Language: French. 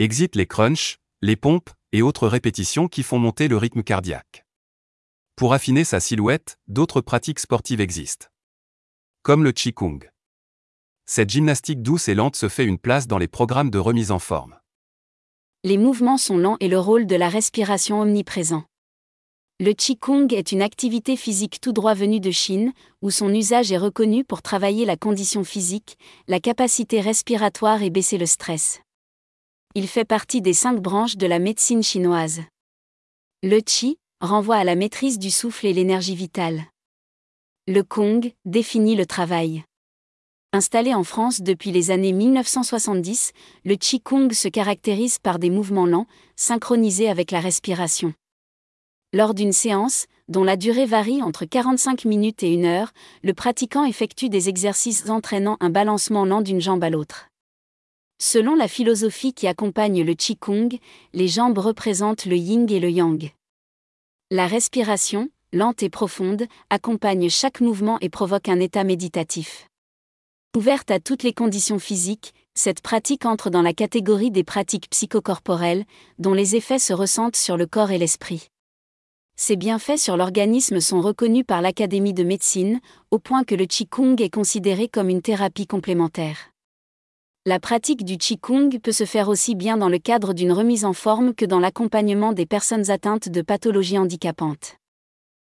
Exit les crunchs, les pompes et autres répétitions qui font monter le rythme cardiaque. Pour affiner sa silhouette, d'autres pratiques sportives existent. Comme le Qigong. Cette gymnastique douce et lente se fait une place dans les programmes de remise en forme. Les mouvements sont lents et le rôle de la respiration omniprésent. Le Qigong est une activité physique tout droit venue de Chine, où son usage est reconnu pour travailler la condition physique, la capacité respiratoire et baisser le stress. Il fait partie des cinq branches de la médecine chinoise. Le Qi renvoie à la maîtrise du souffle et l'énergie vitale. Le Kong définit le travail. Installé en France depuis les années 1970, le Qigong se caractérise par des mouvements lents, synchronisés avec la respiration. Lors d'une séance, dont la durée varie entre 45 minutes et une heure, le pratiquant effectue des exercices entraînant un balancement lent d'une jambe à l'autre. Selon la philosophie qui accompagne le Qigong, les jambes représentent le yin et le yang. La respiration, lente et profonde, accompagne chaque mouvement et provoque un état méditatif. Ouverte à toutes les conditions physiques, cette pratique entre dans la catégorie des pratiques psychocorporelles, dont les effets se ressentent sur le corps et l'esprit. Ces bienfaits sur l'organisme sont reconnus par l'Académie de médecine, au point que le Qigong est considéré comme une thérapie complémentaire. La pratique du Qigong peut se faire aussi bien dans le cadre d'une remise en forme que dans l'accompagnement des personnes atteintes de pathologies handicapantes.